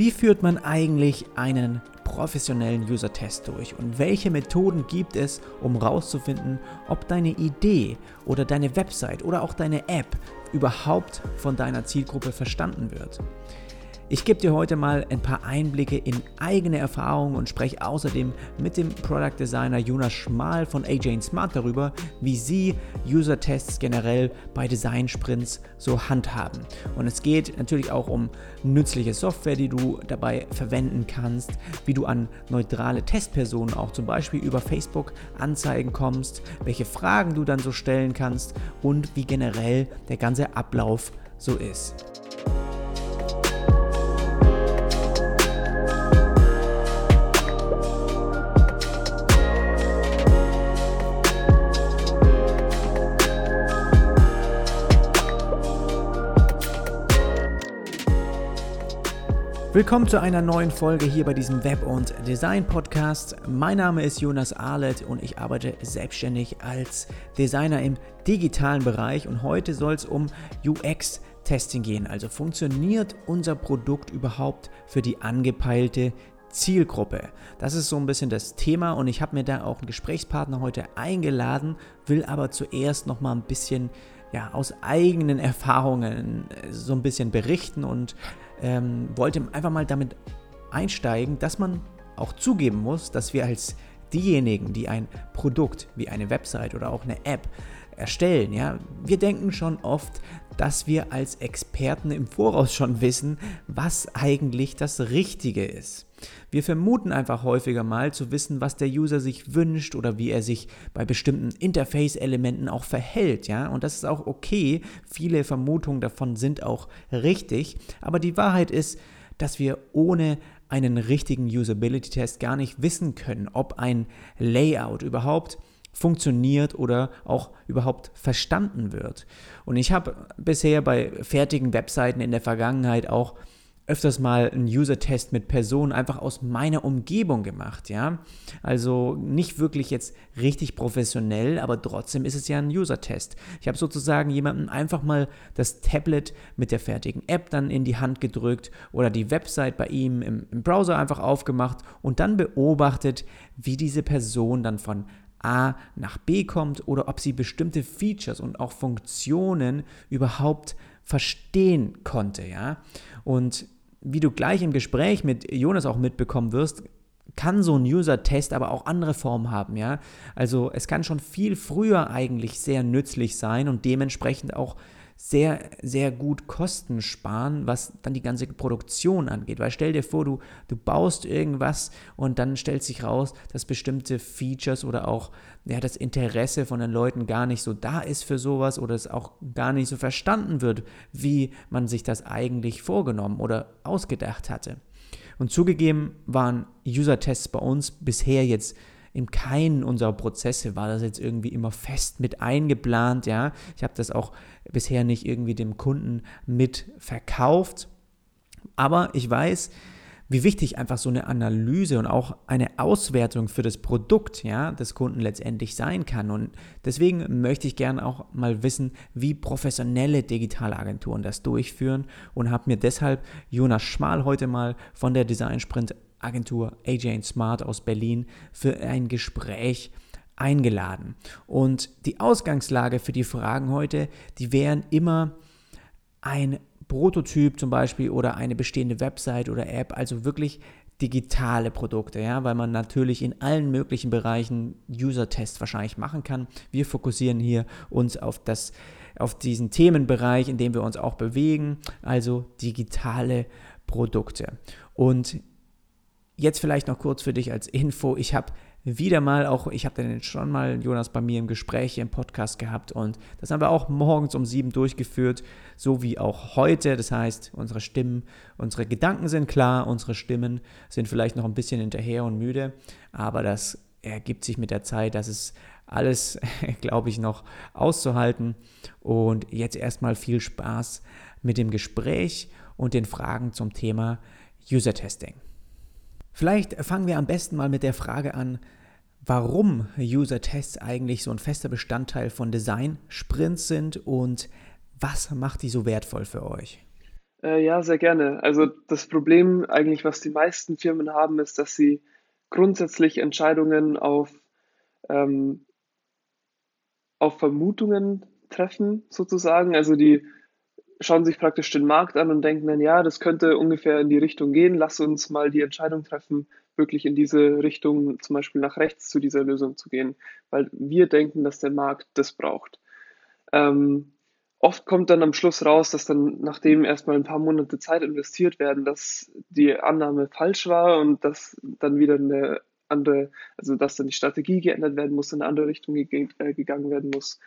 Wie führt man eigentlich einen professionellen User-Test durch und welche Methoden gibt es, um herauszufinden, ob deine Idee oder deine Website oder auch deine App überhaupt von deiner Zielgruppe verstanden wird? Ich gebe dir heute mal ein paar Einblicke in eigene Erfahrungen und spreche außerdem mit dem Product Designer Jonas Schmal von AJ Smart darüber, wie sie User-Tests generell bei Design-Sprints so handhaben. Und es geht natürlich auch um nützliche Software, die du dabei verwenden kannst, wie du an neutrale Testpersonen auch zum Beispiel über Facebook Anzeigen kommst, welche Fragen du dann so stellen kannst und wie generell der ganze Ablauf so ist. Willkommen zu einer neuen Folge hier bei diesem Web- und Design-Podcast. Mein Name ist Jonas Arlet und ich arbeite selbstständig als Designer im digitalen Bereich und heute soll es um UX-Testing gehen. Also funktioniert unser Produkt überhaupt für die angepeilte Zielgruppe. Das ist so ein bisschen das Thema und ich habe mir da auch einen Gesprächspartner heute eingeladen, will aber zuerst noch mal ein bisschen ja, aus eigenen Erfahrungen so ein bisschen berichten und ähm, wollte einfach mal damit einsteigen, dass man auch zugeben muss, dass wir als diejenigen, die ein Produkt wie eine Website oder auch eine App erstellen, ja, wir denken schon oft, dass wir als Experten im Voraus schon wissen, was eigentlich das Richtige ist. Wir vermuten einfach häufiger mal zu wissen, was der User sich wünscht oder wie er sich bei bestimmten Interface-Elementen auch verhält, ja, und das ist auch okay. Viele Vermutungen davon sind auch richtig, aber die Wahrheit ist, dass wir ohne einen richtigen Usability-Test gar nicht wissen können, ob ein Layout überhaupt funktioniert oder auch überhaupt verstanden wird. Und ich habe bisher bei fertigen Webseiten in der Vergangenheit auch öfters mal einen User-Test mit Personen einfach aus meiner Umgebung gemacht, ja. Also nicht wirklich jetzt richtig professionell, aber trotzdem ist es ja ein User-Test. Ich habe sozusagen jemandem einfach mal das Tablet mit der fertigen App dann in die Hand gedrückt oder die Website bei ihm im, im Browser einfach aufgemacht und dann beobachtet, wie diese Person dann von A nach B kommt oder ob sie bestimmte Features und auch Funktionen überhaupt verstehen konnte, ja. Und wie du gleich im Gespräch mit Jonas auch mitbekommen wirst, kann so ein User-Test aber auch andere Formen haben, ja. Also es kann schon viel früher eigentlich sehr nützlich sein und dementsprechend auch sehr, sehr gut Kosten sparen, was dann die ganze Produktion angeht. Weil stell dir vor, du, du baust irgendwas und dann stellt sich raus, dass bestimmte Features oder auch ja, das Interesse von den Leuten gar nicht so da ist für sowas oder es auch gar nicht so verstanden wird, wie man sich das eigentlich vorgenommen oder ausgedacht hatte. Und zugegeben waren User-Tests bei uns bisher jetzt in keinen unserer Prozesse war das jetzt irgendwie immer fest mit eingeplant, ja. Ich habe das auch bisher nicht irgendwie dem Kunden mit verkauft. Aber ich weiß, wie wichtig einfach so eine Analyse und auch eine Auswertung für das Produkt ja, des Kunden letztendlich sein kann. Und deswegen möchte ich gerne auch mal wissen, wie professionelle Digitalagenturen das durchführen und habe mir deshalb Jonas Schmal heute mal von der Design Sprint Agentur AJ Smart aus Berlin für ein Gespräch eingeladen. Und die Ausgangslage für die Fragen heute, die wären immer ein Prototyp zum Beispiel oder eine bestehende Website oder App, also wirklich digitale Produkte, ja, weil man natürlich in allen möglichen Bereichen User-Tests wahrscheinlich machen kann. Wir fokussieren hier uns auf das, auf diesen Themenbereich, in dem wir uns auch bewegen, also digitale Produkte. Und Jetzt vielleicht noch kurz für dich als Info. Ich habe wieder mal auch, ich habe den schon mal Jonas bei mir im Gespräch im Podcast gehabt und das haben wir auch morgens um sieben durchgeführt, so wie auch heute. Das heißt, unsere Stimmen, unsere Gedanken sind klar, unsere Stimmen sind vielleicht noch ein bisschen hinterher und müde, aber das ergibt sich mit der Zeit, das ist alles, glaube ich, noch auszuhalten. Und jetzt erstmal viel Spaß mit dem Gespräch und den Fragen zum Thema User Testing. Vielleicht fangen wir am besten mal mit der Frage an, warum User-Tests eigentlich so ein fester Bestandteil von Design-Sprints sind und was macht die so wertvoll für euch? Äh, ja, sehr gerne. Also das Problem eigentlich, was die meisten Firmen haben, ist, dass sie grundsätzlich Entscheidungen auf, ähm, auf Vermutungen treffen, sozusagen. Also die schauen sich praktisch den Markt an und denken dann, ja, das könnte ungefähr in die Richtung gehen. Lass uns mal die Entscheidung treffen, wirklich in diese Richtung, zum Beispiel nach rechts zu dieser Lösung zu gehen, weil wir denken, dass der Markt das braucht. Ähm, oft kommt dann am Schluss raus, dass dann, nachdem erstmal ein paar Monate Zeit investiert werden, dass die Annahme falsch war und dass dann wieder eine andere, also dass dann die Strategie geändert werden muss, in eine andere Richtung äh, gegangen werden muss.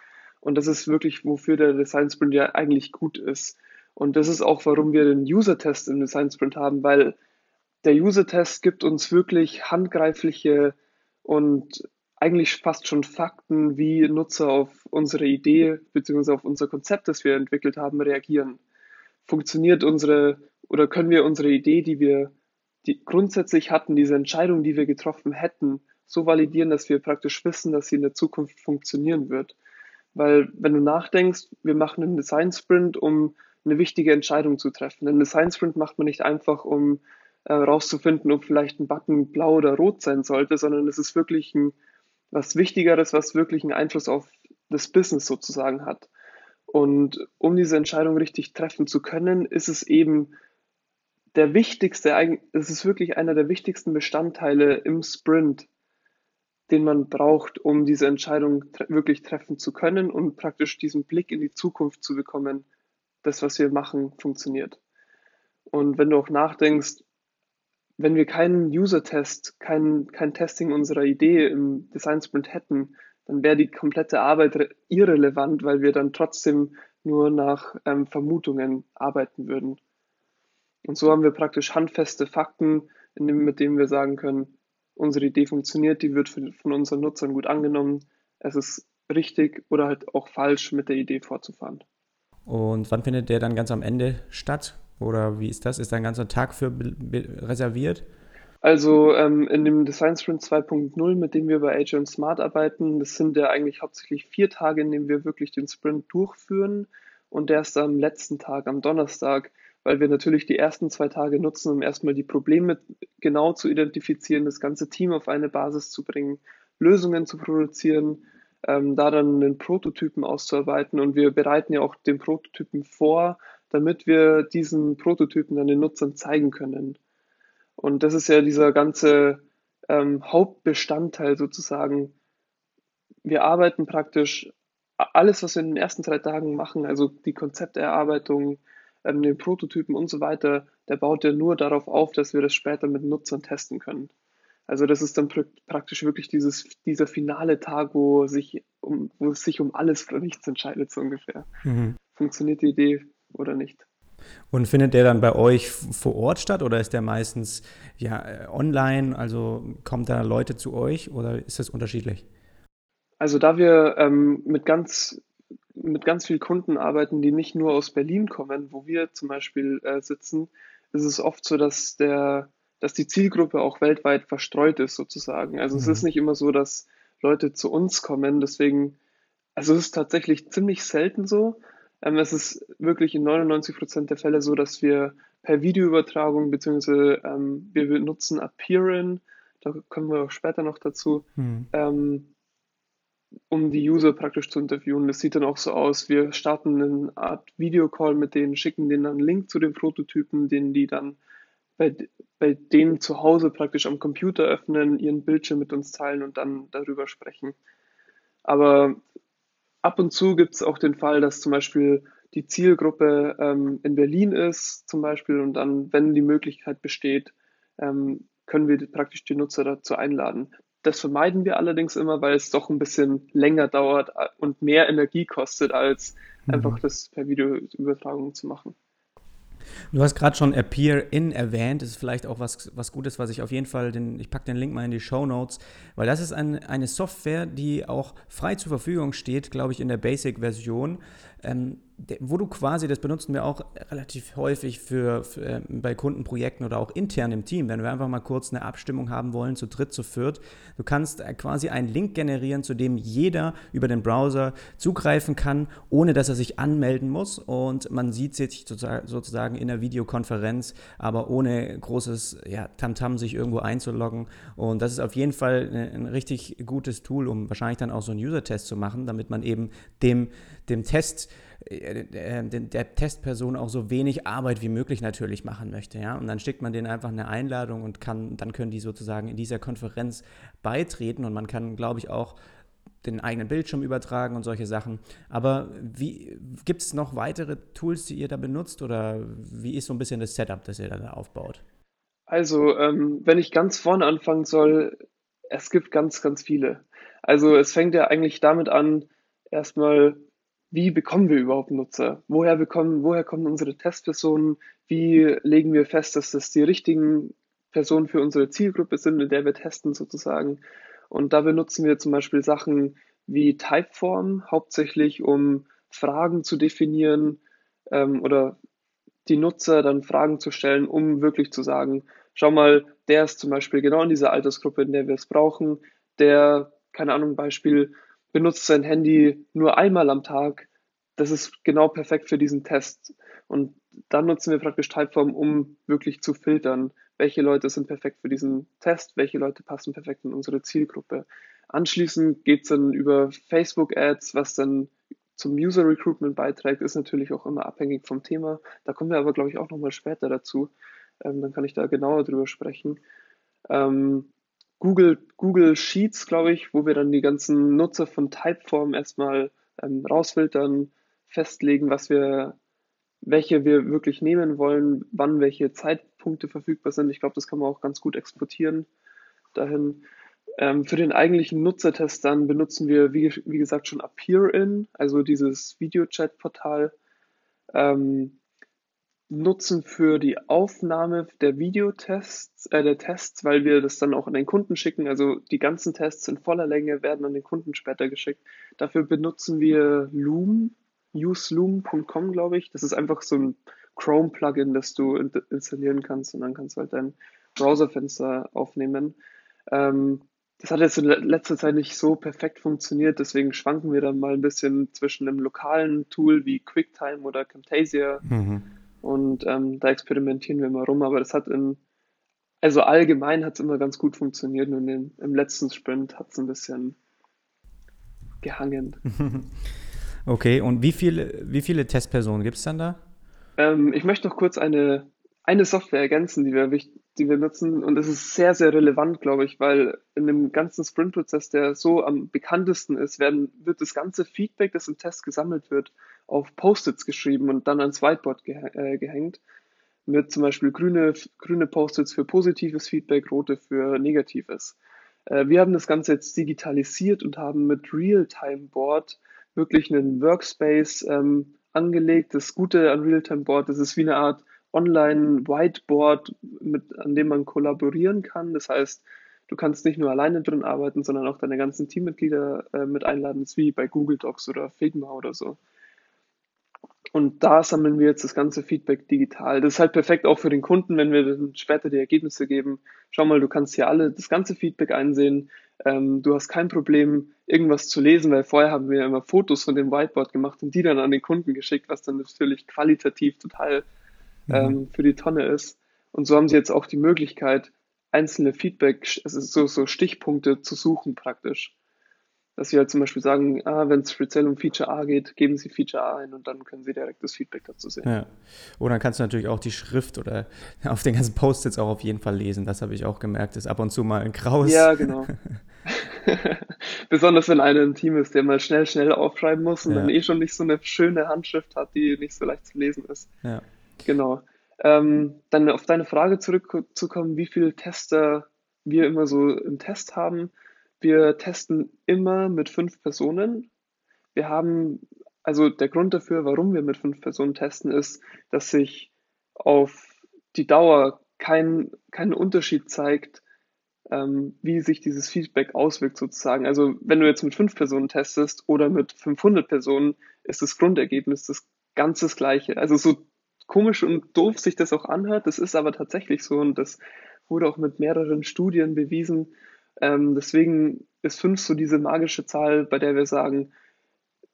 Und das ist wirklich, wofür der Design Sprint ja eigentlich gut ist. Und das ist auch, warum wir den User-Test im Design Sprint haben, weil der User-Test gibt uns wirklich handgreifliche und eigentlich fast schon Fakten, wie Nutzer auf unsere Idee bzw. auf unser Konzept, das wir entwickelt haben, reagieren. Funktioniert unsere oder können wir unsere Idee, die wir die grundsätzlich hatten, diese Entscheidung, die wir getroffen hätten, so validieren, dass wir praktisch wissen, dass sie in der Zukunft funktionieren wird. Weil wenn du nachdenkst, wir machen einen Design Sprint, um eine wichtige Entscheidung zu treffen. Einen Design Sprint macht man nicht einfach, um äh, rauszufinden, ob vielleicht ein Button blau oder rot sein sollte, sondern es ist wirklich ein, was Wichtigeres, was wirklich einen Einfluss auf das Business sozusagen hat. Und um diese Entscheidung richtig treffen zu können, ist es eben der wichtigste, es ist wirklich einer der wichtigsten Bestandteile im Sprint, den man braucht, um diese Entscheidung tre wirklich treffen zu können und praktisch diesen Blick in die Zukunft zu bekommen, das, was wir machen, funktioniert. Und wenn du auch nachdenkst, wenn wir keinen User-Test, kein, kein Testing unserer Idee im Design Sprint hätten, dann wäre die komplette Arbeit irrelevant, weil wir dann trotzdem nur nach ähm, Vermutungen arbeiten würden. Und so haben wir praktisch handfeste Fakten, mit denen wir sagen können, unsere Idee funktioniert, die wird von unseren Nutzern gut angenommen. Es ist richtig oder halt auch falsch, mit der Idee fortzufahren. Und wann findet der dann ganz am Ende statt? Oder wie ist das? Ist da ein ganzer Tag für reserviert? Also ähm, in dem Design Sprint 2.0, mit dem wir bei Agile Smart arbeiten, das sind ja eigentlich hauptsächlich vier Tage, in denen wir wirklich den Sprint durchführen. Und der ist am letzten Tag, am Donnerstag, weil wir natürlich die ersten zwei Tage nutzen, um erstmal die Probleme genau zu identifizieren, das ganze Team auf eine Basis zu bringen, Lösungen zu produzieren, ähm, da dann einen Prototypen auszuarbeiten. Und wir bereiten ja auch den Prototypen vor, damit wir diesen Prototypen dann den Nutzern zeigen können. Und das ist ja dieser ganze ähm, Hauptbestandteil sozusagen. Wir arbeiten praktisch alles, was wir in den ersten drei Tagen machen, also die Konzepterarbeitung, ähm, den Prototypen und so weiter, der baut ja nur darauf auf, dass wir das später mit Nutzern testen können. Also das ist dann pr praktisch wirklich dieses, dieser finale Tag, wo, sich um, wo es sich um alles oder nichts entscheidet, so ungefähr. Mhm. Funktioniert die Idee oder nicht? Und findet der dann bei euch vor Ort statt oder ist der meistens ja äh, online? Also kommt da Leute zu euch oder ist das unterschiedlich? Also da wir ähm, mit ganz mit ganz vielen Kunden arbeiten, die nicht nur aus Berlin kommen, wo wir zum Beispiel äh, sitzen, ist es oft so, dass der, dass die Zielgruppe auch weltweit verstreut ist sozusagen. Also mhm. es ist nicht immer so, dass Leute zu uns kommen. Deswegen, also es ist tatsächlich ziemlich selten so. Ähm, es ist wirklich in 99 Prozent der Fälle so, dass wir per Videoübertragung beziehungsweise ähm, wir benutzen Appearin, da kommen wir auch später noch dazu, mhm. ähm, um die User praktisch zu interviewen. Das sieht dann auch so aus. Wir starten eine Art Videocall mit denen, schicken denen einen Link zu den Prototypen, den die dann bei, bei denen zu Hause praktisch am Computer öffnen, ihren Bildschirm mit uns teilen und dann darüber sprechen. Aber ab und zu gibt es auch den Fall, dass zum Beispiel die Zielgruppe ähm, in Berlin ist, zum Beispiel, und dann, wenn die Möglichkeit besteht, ähm, können wir praktisch die Nutzer dazu einladen. Das vermeiden wir allerdings immer, weil es doch ein bisschen länger dauert und mehr Energie kostet, als mhm. einfach das per Videoübertragung zu machen. Du hast gerade schon Appear In erwähnt. Das ist vielleicht auch was, was Gutes, was ich auf jeden Fall, den, ich packe den Link mal in die Show Notes, weil das ist ein, eine Software, die auch frei zur Verfügung steht, glaube ich, in der Basic-Version. Ähm, wo du quasi, das benutzen wir auch relativ häufig für, für äh, bei Kundenprojekten oder auch intern im Team, wenn wir einfach mal kurz eine Abstimmung haben wollen, zu dritt, zu viert. Du kannst äh, quasi einen Link generieren, zu dem jeder über den Browser zugreifen kann, ohne dass er sich anmelden muss. Und man sieht sich sozusagen in der Videokonferenz, aber ohne großes ja, Tamtam sich irgendwo einzuloggen. Und das ist auf jeden Fall ein richtig gutes Tool, um wahrscheinlich dann auch so einen User-Test zu machen, damit man eben dem, dem Test äh, äh, der Testperson auch so wenig Arbeit wie möglich natürlich machen möchte. Ja? Und dann schickt man denen einfach eine Einladung und kann, dann können die sozusagen in dieser Konferenz beitreten und man kann, glaube ich, auch den eigenen Bildschirm übertragen und solche Sachen. Aber gibt es noch weitere Tools, die ihr da benutzt oder wie ist so ein bisschen das Setup, das ihr da aufbaut? Also, ähm, wenn ich ganz vorne anfangen soll, es gibt ganz, ganz viele. Also es fängt ja eigentlich damit an, erstmal wie bekommen wir überhaupt Nutzer? Woher bekommen, woher kommen unsere Testpersonen? Wie legen wir fest, dass das die richtigen Personen für unsere Zielgruppe sind, in der wir testen sozusagen? Und da benutzen wir zum Beispiel Sachen wie Typeform, hauptsächlich um Fragen zu definieren ähm, oder die Nutzer dann Fragen zu stellen, um wirklich zu sagen, schau mal, der ist zum Beispiel genau in dieser Altersgruppe, in der wir es brauchen, der, keine Ahnung, Beispiel, benutzt sein Handy nur einmal am Tag. Das ist genau perfekt für diesen Test. Und dann nutzen wir praktisch Typeform, um wirklich zu filtern, welche Leute sind perfekt für diesen Test, welche Leute passen perfekt in unsere Zielgruppe. Anschließend geht es dann über Facebook-Ads, was dann zum User Recruitment beiträgt, ist natürlich auch immer abhängig vom Thema. Da kommen wir aber, glaube ich, auch nochmal später dazu. Ähm, dann kann ich da genauer drüber sprechen. Ähm, Google, Google Sheets, glaube ich, wo wir dann die ganzen Nutzer von Typeform erstmal ähm, rausfiltern, festlegen, was wir, welche wir wirklich nehmen wollen, wann welche Zeitpunkte verfügbar sind. Ich glaube, das kann man auch ganz gut exportieren dahin. Ähm, für den eigentlichen Nutzertest dann benutzen wir, wie, wie gesagt, schon Appear-In, also dieses Videochat-Portal. Ähm, nutzen für die Aufnahme der Videotests, äh, der Tests, weil wir das dann auch an den Kunden schicken. Also die ganzen Tests in voller Länge werden an den Kunden später geschickt. Dafür benutzen wir Loom, useloom.com, glaube ich. Das ist einfach so ein Chrome-Plugin, das du in installieren kannst und dann kannst du halt dein Browserfenster aufnehmen. Ähm, das hat jetzt in letzter Zeit nicht so perfekt funktioniert, deswegen schwanken wir dann mal ein bisschen zwischen einem lokalen Tool wie QuickTime oder Camtasia. Mhm und ähm, da experimentieren wir mal rum, aber das hat in, also allgemein hat es immer ganz gut funktioniert und in, im letzten Sprint hat es ein bisschen gehangen. Okay, und wie viele, wie viele Testpersonen gibt es dann da? Ähm, ich möchte noch kurz eine, eine Software ergänzen, die wir, die wir nutzen. Und das ist sehr, sehr relevant, glaube ich, weil in dem ganzen Sprint-Prozess, der so am bekanntesten ist, werden, wird das ganze Feedback, das im Test gesammelt wird, auf Post-its geschrieben und dann ans Whiteboard geh äh, gehängt. Mit zum Beispiel grüne, grüne Post-its für positives Feedback, rote für negatives. Äh, wir haben das Ganze jetzt digitalisiert und haben mit Realtime-Board wirklich einen Workspace ähm, angelegt. Das Gute an Realtime-Board, das ist wie eine Art Online-Whiteboard, mit, an dem man kollaborieren kann. Das heißt, du kannst nicht nur alleine drin arbeiten, sondern auch deine ganzen Teammitglieder äh, mit einladen. Das ist wie bei Google Docs oder Figma oder so. Und da sammeln wir jetzt das ganze Feedback digital. Das ist halt perfekt auch für den Kunden, wenn wir dann später die Ergebnisse geben. Schau mal, du kannst hier alle das ganze Feedback einsehen. Ähm, du hast kein Problem, irgendwas zu lesen, weil vorher haben wir immer Fotos von dem Whiteboard gemacht und die dann an den Kunden geschickt, was dann natürlich qualitativ total mhm. ähm, für die Tonne ist. Und so haben sie jetzt auch die Möglichkeit, einzelne Feedback, also so, so Stichpunkte zu suchen praktisch dass sie halt zum Beispiel sagen, ah, wenn es speziell um Feature A geht, geben sie Feature A ein und dann können sie direkt das Feedback dazu sehen. Ja. Und dann kannst du natürlich auch die Schrift oder auf den ganzen Post-its auch auf jeden Fall lesen. Das habe ich auch gemerkt, ist ab und zu mal ein graues. Ja, genau. Besonders wenn einer im Team ist, der mal schnell, schnell aufschreiben muss und ja. dann eh schon nicht so eine schöne Handschrift hat, die nicht so leicht zu lesen ist. Ja. Genau. Ähm, dann auf deine Frage zurückzukommen, wie viele Tester wir immer so im Test haben wir testen immer mit fünf Personen. Wir haben, also der Grund dafür, warum wir mit fünf Personen testen, ist, dass sich auf die Dauer kein, kein Unterschied zeigt, ähm, wie sich dieses Feedback auswirkt sozusagen. Also wenn du jetzt mit fünf Personen testest oder mit 500 Personen, ist das Grundergebnis das ganz das Gleiche. Also so komisch und doof sich das auch anhört, das ist aber tatsächlich so und das wurde auch mit mehreren Studien bewiesen. Ähm, deswegen ist 5 so diese magische Zahl, bei der wir sagen,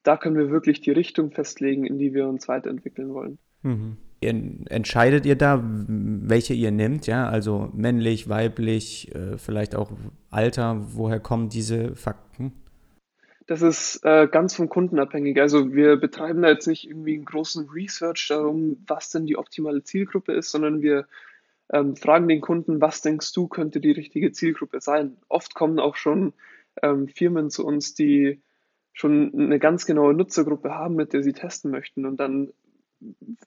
da können wir wirklich die Richtung festlegen, in die wir uns weiterentwickeln wollen. Mhm. Entscheidet ihr da, welche ihr nehmt, ja? Also männlich, weiblich, äh, vielleicht auch Alter, woher kommen diese Fakten? Das ist äh, ganz vom Kunden abhängig. Also wir betreiben da jetzt nicht irgendwie einen großen Research darum, was denn die optimale Zielgruppe ist, sondern wir ähm, fragen den Kunden, was denkst du, könnte die richtige Zielgruppe sein? Oft kommen auch schon ähm, Firmen zu uns, die schon eine ganz genaue Nutzergruppe haben, mit der sie testen möchten. Und dann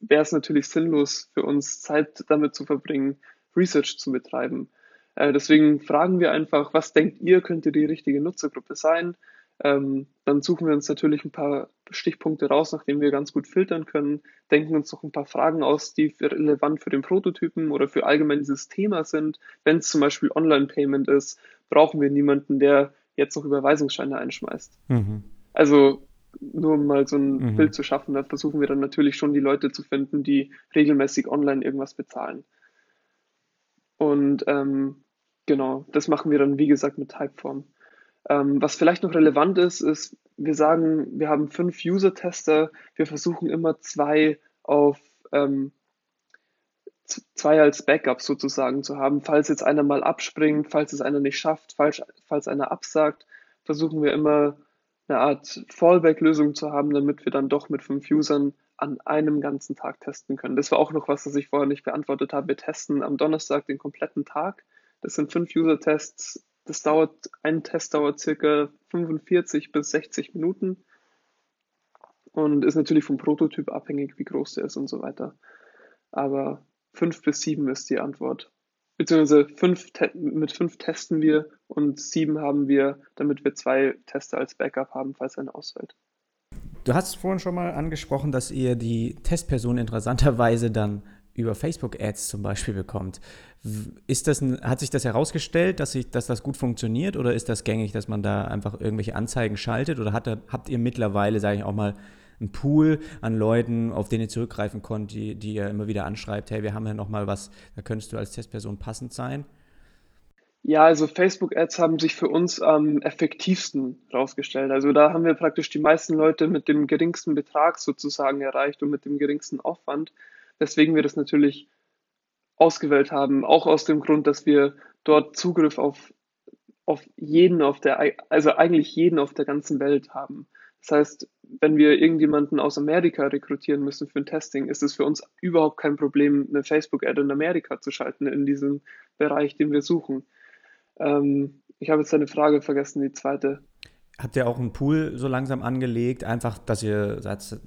wäre es natürlich sinnlos für uns, Zeit damit zu verbringen, Research zu betreiben. Äh, deswegen fragen wir einfach, was denkt ihr, könnte die richtige Nutzergruppe sein? Ähm, dann suchen wir uns natürlich ein paar Stichpunkte raus, nachdem wir ganz gut filtern können, denken uns noch ein paar Fragen aus, die relevant für den Prototypen oder für allgemein dieses Thema sind. Wenn es zum Beispiel Online-Payment ist, brauchen wir niemanden, der jetzt noch Überweisungsscheine einschmeißt. Mhm. Also nur um mal so ein mhm. Bild zu schaffen, da versuchen wir dann natürlich schon die Leute zu finden, die regelmäßig online irgendwas bezahlen. Und ähm, genau, das machen wir dann, wie gesagt, mit Typeform. Ähm, was vielleicht noch relevant ist, ist, wir sagen, wir haben fünf User-Tester, wir versuchen immer zwei auf ähm, zwei als Backup sozusagen zu haben. Falls jetzt einer mal abspringt, falls es einer nicht schafft, falls, falls einer absagt, versuchen wir immer eine Art Fallback-Lösung zu haben, damit wir dann doch mit fünf Usern an einem ganzen Tag testen können. Das war auch noch was, das ich vorher nicht beantwortet habe. Wir testen am Donnerstag den kompletten Tag. Das sind fünf User-Tests das dauert, ein Test dauert circa 45 bis 60 Minuten und ist natürlich vom Prototyp abhängig, wie groß der ist und so weiter. Aber fünf bis sieben ist die Antwort. Beziehungsweise fünf mit fünf testen wir und sieben haben wir, damit wir zwei Tester als Backup haben, falls einer ausfällt. Du hast vorhin schon mal angesprochen, dass ihr die Testperson interessanterweise dann über Facebook-Ads zum Beispiel bekommt. Ist das ein, hat sich das herausgestellt, dass, ich, dass das gut funktioniert oder ist das gängig, dass man da einfach irgendwelche Anzeigen schaltet oder hat, habt ihr mittlerweile, sage ich auch mal, einen Pool an Leuten, auf den ihr zurückgreifen könnt, die, die ihr immer wieder anschreibt, hey, wir haben ja nochmal was, da könntest du als Testperson passend sein? Ja, also Facebook-Ads haben sich für uns am effektivsten herausgestellt. Also da haben wir praktisch die meisten Leute mit dem geringsten Betrag sozusagen erreicht und mit dem geringsten Aufwand weswegen wir das natürlich ausgewählt haben, auch aus dem Grund, dass wir dort Zugriff auf, auf jeden auf der, also eigentlich jeden auf der ganzen Welt haben. Das heißt, wenn wir irgendjemanden aus Amerika rekrutieren müssen für ein Testing, ist es für uns überhaupt kein Problem, eine Facebook-Ad in Amerika zu schalten in diesem Bereich, den wir suchen. Ähm, ich habe jetzt eine Frage vergessen, die zweite. Habt ihr auch einen Pool so langsam angelegt, einfach, dass ihr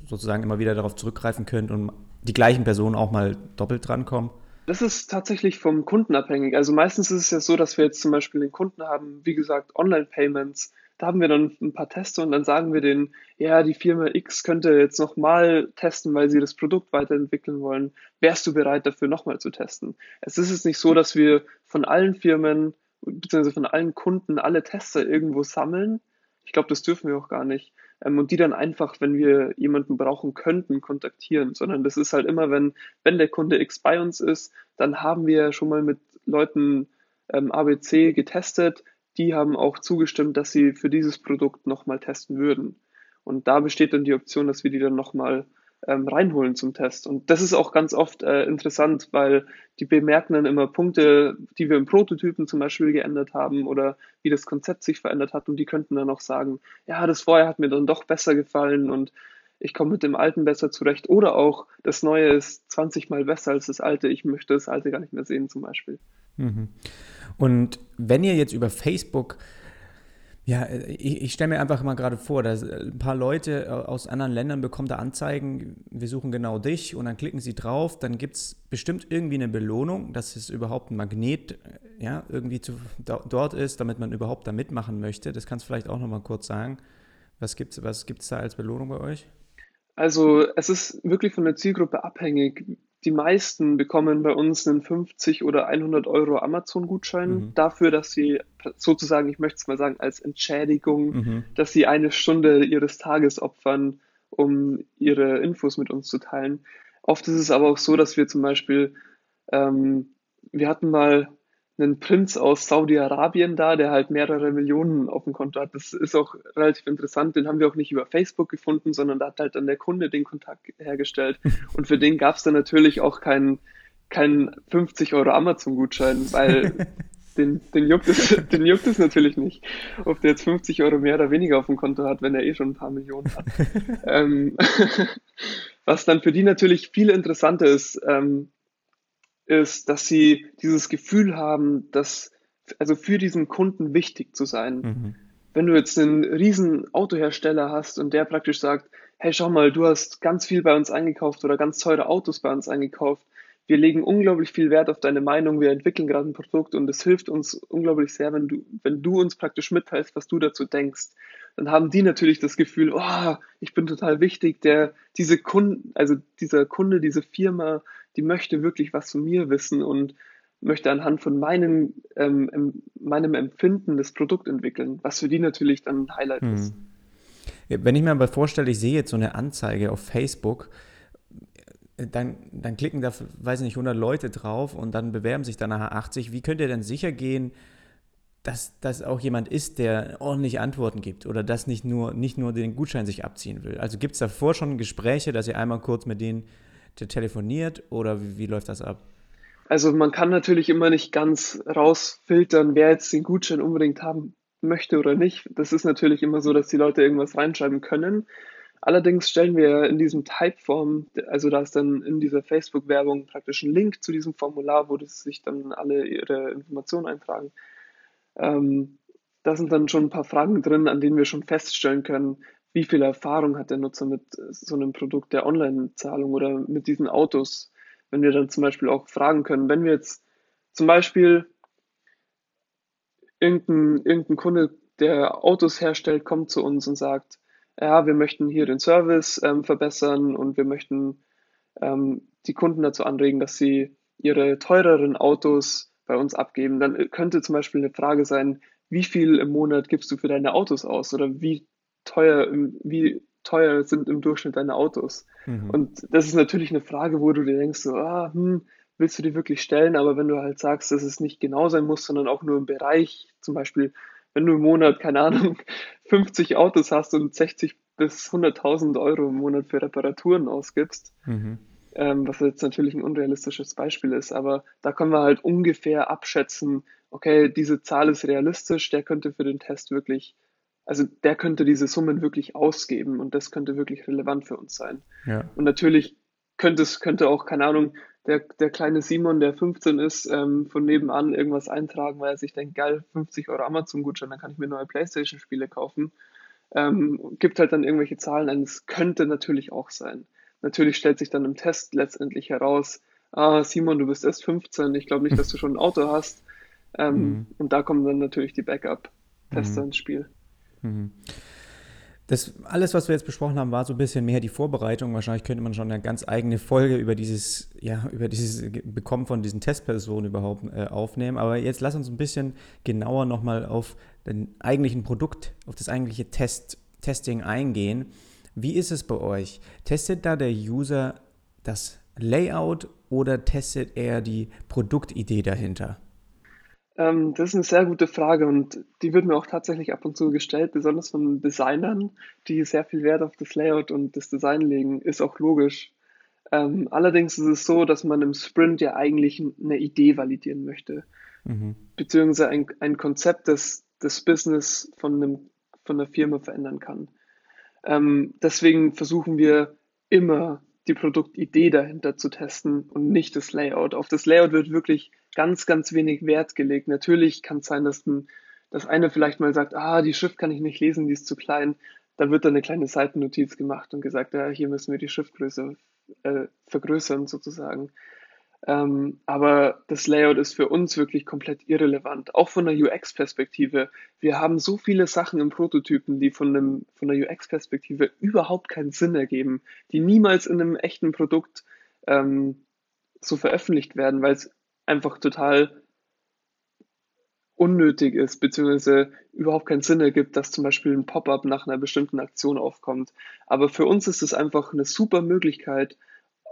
sozusagen immer wieder darauf zurückgreifen könnt und die gleichen Personen auch mal doppelt drankommen? Das ist tatsächlich vom Kunden abhängig. Also meistens ist es ja so, dass wir jetzt zum Beispiel den Kunden haben, wie gesagt, Online-Payments. Da haben wir dann ein paar Teste und dann sagen wir denen, ja, die Firma X könnte jetzt nochmal testen, weil sie das Produkt weiterentwickeln wollen. Wärst du bereit, dafür nochmal zu testen? Es ist jetzt nicht so, dass wir von allen Firmen bzw. von allen Kunden alle Tester irgendwo sammeln. Ich glaube, das dürfen wir auch gar nicht. Ähm, und die dann einfach, wenn wir jemanden brauchen könnten, kontaktieren, sondern das ist halt immer, wenn, wenn der Kunde X bei uns ist, dann haben wir schon mal mit Leuten ähm, ABC getestet, die haben auch zugestimmt, dass sie für dieses Produkt nochmal testen würden. Und da besteht dann die Option, dass wir die dann nochmal ähm, reinholen zum Test. Und das ist auch ganz oft äh, interessant, weil die bemerken dann immer Punkte, die wir im Prototypen zum Beispiel geändert haben oder wie das Konzept sich verändert hat und die könnten dann auch sagen, ja, das vorher hat mir dann doch besser gefallen und ich komme mit dem Alten besser zurecht oder auch das Neue ist 20 mal besser als das Alte, ich möchte das Alte gar nicht mehr sehen zum Beispiel. Mhm. Und wenn ihr jetzt über Facebook ja, äh, ich, ich stelle mir einfach mal gerade vor, dass ein paar Leute aus anderen Ländern bekommen da Anzeigen, wir suchen genau dich und dann klicken sie drauf, dann gibt es bestimmt irgendwie eine Belohnung, dass es überhaupt ein Magnet äh, ja, irgendwie zu, dort ist, damit man überhaupt da mitmachen möchte. Das kannst du vielleicht auch nochmal kurz sagen. Was gibt es was gibt's da als Belohnung bei euch? Also es ist wirklich von der Zielgruppe abhängig die meisten bekommen bei uns einen 50 oder 100 Euro Amazon-Gutschein mhm. dafür, dass sie sozusagen, ich möchte es mal sagen, als Entschädigung, mhm. dass sie eine Stunde ihres Tages opfern, um ihre Infos mit uns zu teilen. Oft ist es aber auch so, dass wir zum Beispiel, ähm, wir hatten mal einen Prinz aus Saudi-Arabien da, der halt mehrere Millionen auf dem Konto hat. Das ist auch relativ interessant. Den haben wir auch nicht über Facebook gefunden, sondern da hat halt dann der Kunde den Kontakt hergestellt. Und für den gab es dann natürlich auch keinen kein 50 Euro Amazon-Gutschein, weil den, den, juckt es, den juckt es natürlich nicht, ob der jetzt 50 Euro mehr oder weniger auf dem Konto hat, wenn er eh schon ein paar Millionen hat. ähm, was dann für die natürlich viel interessanter ist, ähm, ist, dass sie dieses Gefühl haben, dass, also für diesen Kunden wichtig zu sein. Mhm. Wenn du jetzt einen riesen Autohersteller hast und der praktisch sagt, hey, schau mal, du hast ganz viel bei uns eingekauft oder ganz teure Autos bei uns eingekauft. Wir legen unglaublich viel Wert auf deine Meinung. Wir entwickeln gerade ein Produkt und es hilft uns unglaublich sehr, wenn du, wenn du uns praktisch mitteilst, was du dazu denkst. Dann haben die natürlich das Gefühl, oh, ich bin total wichtig. Der, diese Kunden, also dieser Kunde, diese Firma, die möchte wirklich was von mir wissen und möchte anhand von meinem, ähm, meinem Empfinden das Produkt entwickeln, was für die natürlich dann ein Highlight hm. ist. Wenn ich mir aber vorstelle, ich sehe jetzt so eine Anzeige auf Facebook, dann, dann klicken da, weiß nicht, 100 Leute drauf und dann bewerben sich dann nachher 80. Wie könnt ihr denn sicher gehen, dass das auch jemand ist, der ordentliche Antworten gibt oder das nicht nur, nicht nur den Gutschein sich abziehen will? Also gibt es davor schon Gespräche, dass ihr einmal kurz mit denen telefoniert oder wie, wie läuft das ab? Also man kann natürlich immer nicht ganz rausfiltern, wer jetzt den Gutschein unbedingt haben möchte oder nicht. Das ist natürlich immer so, dass die Leute irgendwas reinschreiben können. Allerdings stellen wir in diesem Typeform, also da ist dann in dieser Facebook-Werbung praktisch ein Link zu diesem Formular, wo das sich dann alle ihre Informationen eintragen. Ähm, da sind dann schon ein paar Fragen drin, an denen wir schon feststellen können, wie viel Erfahrung hat der Nutzer mit so einem Produkt der Online-Zahlung oder mit diesen Autos. Wenn wir dann zum Beispiel auch fragen können, wenn wir jetzt zum Beispiel irgendein, irgendein Kunde, der Autos herstellt, kommt zu uns und sagt, ja, wir möchten hier den Service ähm, verbessern und wir möchten ähm, die Kunden dazu anregen, dass sie ihre teureren Autos bei uns abgeben. Dann könnte zum Beispiel eine Frage sein, wie viel im Monat gibst du für deine Autos aus oder wie teuer, wie teuer sind im Durchschnitt deine Autos? Mhm. Und das ist natürlich eine Frage, wo du dir denkst, so, ah, hm, willst du die wirklich stellen? Aber wenn du halt sagst, dass es nicht genau sein muss, sondern auch nur im Bereich, zum Beispiel, wenn du im Monat, keine Ahnung, 50 Autos hast und 60 bis 100.000 Euro im Monat für Reparaturen ausgibst, mhm. ähm, was jetzt natürlich ein unrealistisches Beispiel ist, aber da können wir halt ungefähr abschätzen, okay, diese Zahl ist realistisch, der könnte für den Test wirklich, also der könnte diese Summen wirklich ausgeben und das könnte wirklich relevant für uns sein. Ja. Und natürlich könnte es, könnte auch, keine Ahnung, der, der kleine Simon, der 15 ist, ähm, von nebenan irgendwas eintragen, weil er sich denkt, geil, 50 Euro Amazon-Gutschein, dann kann ich mir neue Playstation-Spiele kaufen. Ähm, gibt halt dann irgendwelche Zahlen ein. Es könnte natürlich auch sein. Natürlich stellt sich dann im Test letztendlich heraus, ah, Simon, du bist erst 15, ich glaube nicht, dass du schon ein Auto hast. Ähm, mhm. Und da kommen dann natürlich die Backup-Tester mhm. ins Spiel. Mhm. Das alles, was wir jetzt besprochen haben, war so ein bisschen mehr die Vorbereitung. Wahrscheinlich könnte man schon eine ganz eigene Folge über dieses, ja, über dieses Bekommen von diesen Testpersonen überhaupt äh, aufnehmen. Aber jetzt lass uns ein bisschen genauer nochmal auf den eigentlichen Produkt, auf das eigentliche Test, Testing eingehen. Wie ist es bei euch? Testet da der User das Layout oder testet er die Produktidee dahinter? Ähm, das ist eine sehr gute Frage und die wird mir auch tatsächlich ab und zu gestellt, besonders von Designern, die sehr viel Wert auf das Layout und das Design legen. Ist auch logisch. Ähm, allerdings ist es so, dass man im Sprint ja eigentlich eine Idee validieren möchte, mhm. beziehungsweise ein, ein Konzept, das das Business von, einem, von einer Firma verändern kann. Ähm, deswegen versuchen wir immer die Produktidee dahinter zu testen und nicht das Layout. Auf das Layout wird wirklich ganz, ganz wenig Wert gelegt. Natürlich kann es sein, dass ein, das eine vielleicht mal sagt, ah, die Schrift kann ich nicht lesen, die ist zu klein. Da wird dann eine kleine Seitennotiz gemacht und gesagt, ja, hier müssen wir die Schriftgröße äh, vergrößern sozusagen. Ähm, aber das Layout ist für uns wirklich komplett irrelevant, auch von der UX-Perspektive. Wir haben so viele Sachen im Prototypen, die von, einem, von der UX-Perspektive überhaupt keinen Sinn ergeben, die niemals in einem echten Produkt ähm, so veröffentlicht werden, weil es einfach total unnötig ist, beziehungsweise überhaupt keinen Sinn ergibt, dass zum Beispiel ein Pop-up nach einer bestimmten Aktion aufkommt. Aber für uns ist es einfach eine super Möglichkeit,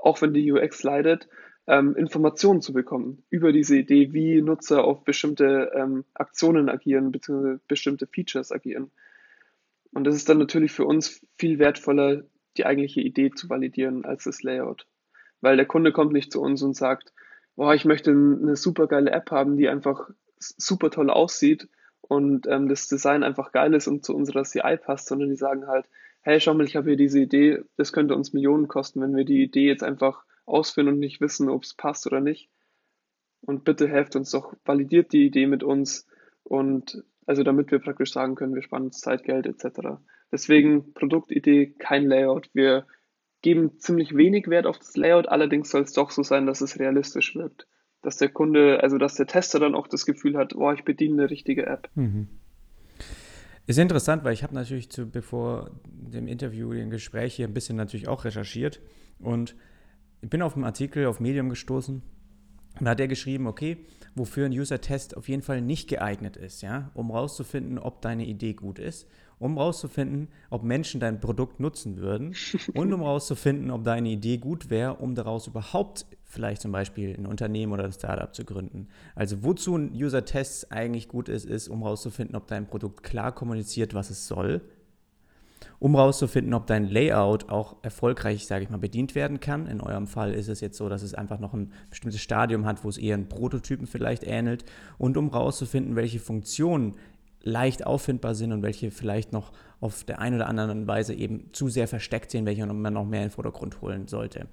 auch wenn die UX leidet, ähm, Informationen zu bekommen über diese Idee, wie Nutzer auf bestimmte ähm, Aktionen agieren, beziehungsweise bestimmte Features agieren. Und das ist dann natürlich für uns viel wertvoller, die eigentliche Idee zu validieren als das Layout. Weil der Kunde kommt nicht zu uns und sagt, boah, ich möchte eine super geile App haben, die einfach super toll aussieht und ähm, das Design einfach geil ist und zu unserer CI passt, sondern die sagen halt, hey, schau mal, ich habe hier diese Idee, das könnte uns Millionen kosten, wenn wir die Idee jetzt einfach ausführen und nicht wissen, ob es passt oder nicht. Und bitte helft uns doch, validiert die Idee mit uns und also damit wir praktisch sagen können, wir sparen uns Zeit, Geld etc. Deswegen Produktidee, kein Layout. Wir geben ziemlich wenig Wert auf das Layout, allerdings soll es doch so sein, dass es realistisch wirkt. Dass der Kunde, also dass der Tester dann auch das Gefühl hat, oh, ich bediene eine richtige App. Mhm. Ist interessant, weil ich habe natürlich zu, bevor dem Interview, dem Gespräch hier ein bisschen natürlich auch recherchiert und ich bin auf einen Artikel auf Medium gestoßen und da hat er geschrieben, okay, wofür ein User-Test auf jeden Fall nicht geeignet ist, ja, um rauszufinden, ob deine Idee gut ist, um rauszufinden, ob Menschen dein Produkt nutzen würden und um rauszufinden, ob deine Idee gut wäre, um daraus überhaupt vielleicht zum Beispiel ein Unternehmen oder ein Startup zu gründen. Also wozu ein User-Test eigentlich gut ist, ist, um rauszufinden, ob dein Produkt klar kommuniziert, was es soll um herauszufinden, ob dein Layout auch erfolgreich, sage ich mal, bedient werden kann. In eurem Fall ist es jetzt so, dass es einfach noch ein bestimmtes Stadium hat, wo es eher einen Prototypen vielleicht ähnelt. Und um herauszufinden, welche Funktionen leicht auffindbar sind und welche vielleicht noch auf der einen oder anderen Weise eben zu sehr versteckt sind, welche man noch mehr in den Vordergrund holen sollte.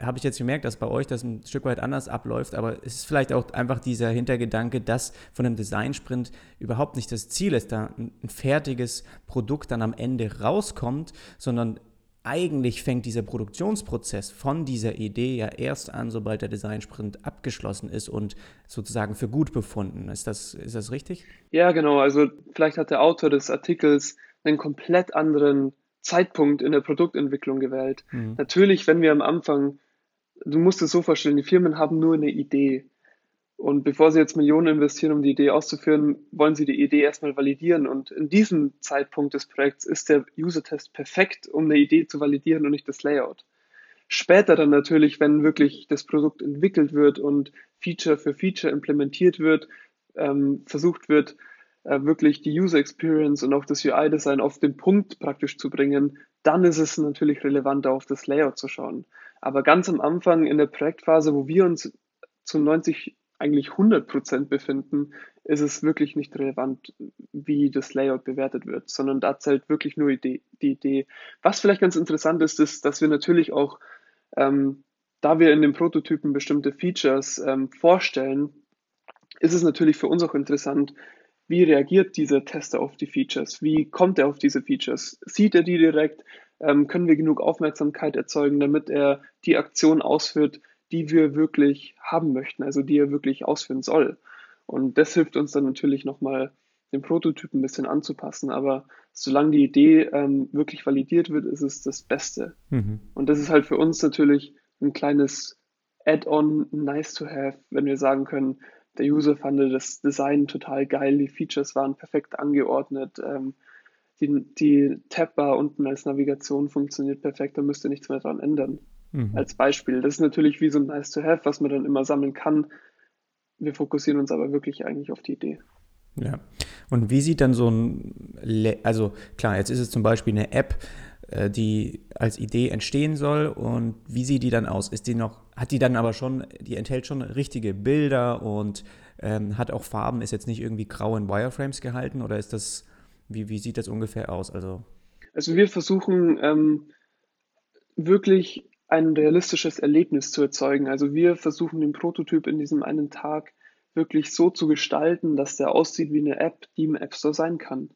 Habe ich jetzt gemerkt, dass bei euch das ein Stück weit anders abläuft, aber es ist vielleicht auch einfach dieser Hintergedanke, dass von einem Design-Sprint überhaupt nicht das Ziel ist, da ein fertiges Produkt dann am Ende rauskommt, sondern eigentlich fängt dieser Produktionsprozess von dieser Idee ja erst an, sobald der Design-Sprint abgeschlossen ist und sozusagen für gut befunden. Ist das, ist das richtig? Ja, genau. Also vielleicht hat der Autor des Artikels einen komplett anderen Zeitpunkt in der Produktentwicklung gewählt. Mhm. Natürlich, wenn wir am Anfang, du musst es so vorstellen, die Firmen haben nur eine Idee. Und bevor sie jetzt Millionen investieren, um die Idee auszuführen, wollen sie die Idee erstmal validieren. Und in diesem Zeitpunkt des Projekts ist der User-Test perfekt, um eine Idee zu validieren und nicht das Layout. Später dann natürlich, wenn wirklich das Produkt entwickelt wird und Feature für Feature implementiert wird, ähm, versucht wird, äh, wirklich die User Experience und auch das UI-Design auf den Punkt praktisch zu bringen, dann ist es natürlich relevanter, auf das Layout zu schauen. Aber ganz am Anfang in der Projektphase, wo wir uns zu 90 eigentlich 100% befinden, ist es wirklich nicht relevant, wie das Layout bewertet wird, sondern da zählt wirklich nur die, die Idee. Was vielleicht ganz interessant ist, ist, dass wir natürlich auch, ähm, da wir in den Prototypen bestimmte Features ähm, vorstellen, ist es natürlich für uns auch interessant, wie reagiert dieser Tester auf die Features? Wie kommt er auf diese Features? Sieht er die direkt? Ähm, können wir genug Aufmerksamkeit erzeugen, damit er die Aktion ausführt, die wir wirklich haben möchten, also die er wirklich ausführen soll. Und das hilft uns dann natürlich nochmal, den Prototypen ein bisschen anzupassen. Aber solange die Idee ähm, wirklich validiert wird, ist es das Beste. Mhm. Und das ist halt für uns natürlich ein kleines Add-on, nice to have, wenn wir sagen können, der User fand das Design total geil, die Features waren perfekt angeordnet, ähm, die, die Tabbar unten als Navigation funktioniert perfekt, da müsst ihr nichts mehr dran ändern mhm. als Beispiel. Das ist natürlich wie so ein Nice to Have, was man dann immer sammeln kann. Wir fokussieren uns aber wirklich eigentlich auf die Idee. Ja. Und wie sieht dann so ein, Le also klar, jetzt ist es zum Beispiel eine App, äh, die als Idee entstehen soll und wie sieht die dann aus? Ist die noch, hat die dann aber schon, die enthält schon richtige Bilder und ähm, hat auch Farben, ist jetzt nicht irgendwie grau in Wireframes gehalten oder ist das, wie, wie sieht das ungefähr aus? Also, also wir versuchen ähm, wirklich ein realistisches Erlebnis zu erzeugen. Also wir versuchen den Prototyp in diesem einen Tag wirklich so zu gestalten, dass der aussieht wie eine App, die im App Store sein kann.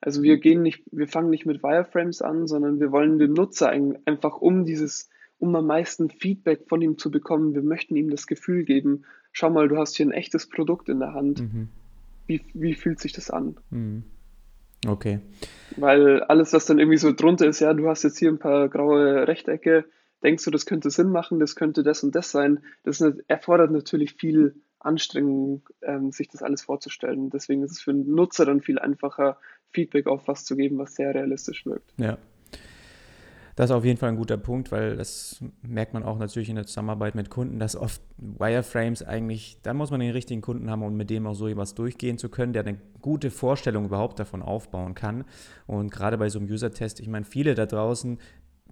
Also wir gehen nicht, wir fangen nicht mit Wireframes an, sondern wir wollen den Nutzer einfach um dieses, um am meisten Feedback von ihm zu bekommen, wir möchten ihm das Gefühl geben, schau mal, du hast hier ein echtes Produkt in der Hand. Mhm. Wie, wie fühlt sich das an? Mhm. Okay. Weil alles, was dann irgendwie so drunter ist, ja, du hast jetzt hier ein paar graue Rechtecke, denkst du, das könnte Sinn machen, das könnte das und das sein, das erfordert natürlich viel Anstrengung, ähm, sich das alles vorzustellen. Deswegen ist es für den Nutzer dann viel einfacher, Feedback auf was zu geben, was sehr realistisch wirkt. Ja. Das ist auf jeden Fall ein guter Punkt, weil das merkt man auch natürlich in der Zusammenarbeit mit Kunden, dass oft Wireframes eigentlich, da muss man den richtigen Kunden haben, um mit dem auch so etwas durchgehen zu können, der eine gute Vorstellung überhaupt davon aufbauen kann. Und gerade bei so einem User-Test, ich meine, viele da draußen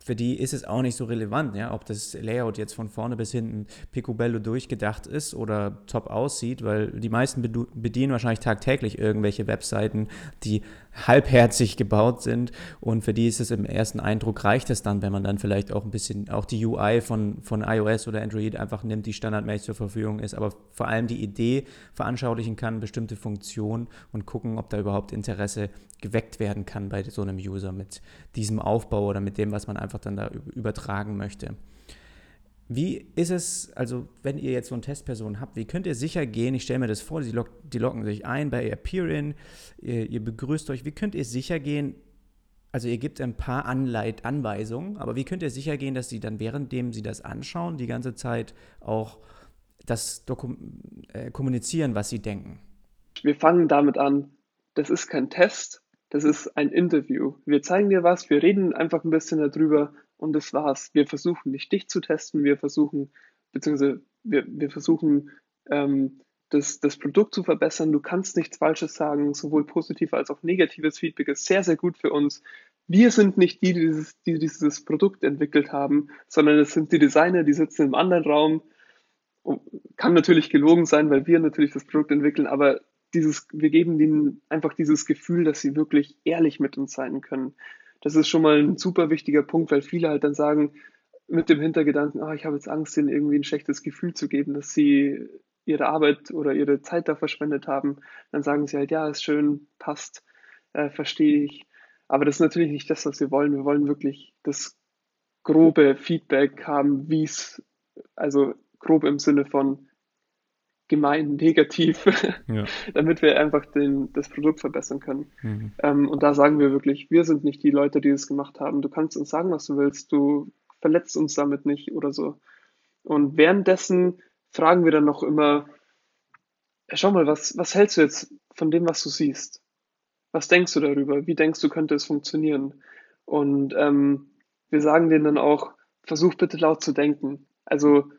für die ist es auch nicht so relevant, ja, ob das Layout jetzt von vorne bis hinten picobello durchgedacht ist oder top aussieht, weil die meisten bedienen wahrscheinlich tagtäglich irgendwelche Webseiten, die halbherzig gebaut sind und für die ist es im ersten Eindruck reicht es dann, wenn man dann vielleicht auch ein bisschen auch die UI von, von iOS oder Android einfach nimmt, die standardmäßig zur Verfügung ist, aber vor allem die Idee veranschaulichen kann, bestimmte Funktionen und gucken, ob da überhaupt Interesse geweckt werden kann bei so einem User mit diesem Aufbau oder mit dem, was man einfach dann da übertragen möchte. Wie ist es, also wenn ihr jetzt so eine Testperson habt, wie könnt ihr sicher gehen, ich stelle mir das vor, die, lock, die locken sich ein bei Appearin, ihr, ihr begrüßt euch, wie könnt ihr sicher gehen, also ihr gebt ein paar Anleit Anweisungen, aber wie könnt ihr sicher gehen, dass sie dann währenddem sie das anschauen, die ganze Zeit auch das äh, kommunizieren, was sie denken? Wir fangen damit an, das ist kein Test, das ist ein Interview. Wir zeigen dir was, wir reden einfach ein bisschen darüber und das war's. Wir versuchen nicht dich zu testen, wir versuchen, beziehungsweise wir, wir versuchen, ähm, das, das Produkt zu verbessern. Du kannst nichts Falsches sagen, sowohl positiv als auch negatives Feedback ist sehr, sehr gut für uns. Wir sind nicht die, die dieses, die dieses Produkt entwickelt haben, sondern es sind die Designer, die sitzen im anderen Raum. Kann natürlich gelogen sein, weil wir natürlich das Produkt entwickeln, aber dieses, wir geben ihnen einfach dieses Gefühl, dass sie wirklich ehrlich mit uns sein können. Das ist schon mal ein super wichtiger Punkt, weil viele halt dann sagen, mit dem Hintergedanken, ah, ich habe jetzt Angst, ihnen irgendwie ein schlechtes Gefühl zu geben, dass sie ihre Arbeit oder ihre Zeit da verschwendet haben. Dann sagen sie halt, ja, ist schön, passt, äh, verstehe ich. Aber das ist natürlich nicht das, was wir wollen. Wir wollen wirklich das grobe Feedback haben, wie es, also grob im Sinne von, gemein, negativ, ja. damit wir einfach den, das Produkt verbessern können. Mhm. Ähm, und da sagen wir wirklich, wir sind nicht die Leute, die es gemacht haben. Du kannst uns sagen, was du willst, du verletzt uns damit nicht oder so. Und währenddessen fragen wir dann noch immer, schau mal, was, was hältst du jetzt von dem, was du siehst? Was denkst du darüber? Wie denkst du, könnte es funktionieren? Und ähm, wir sagen denen dann auch, versuch bitte laut zu denken. Also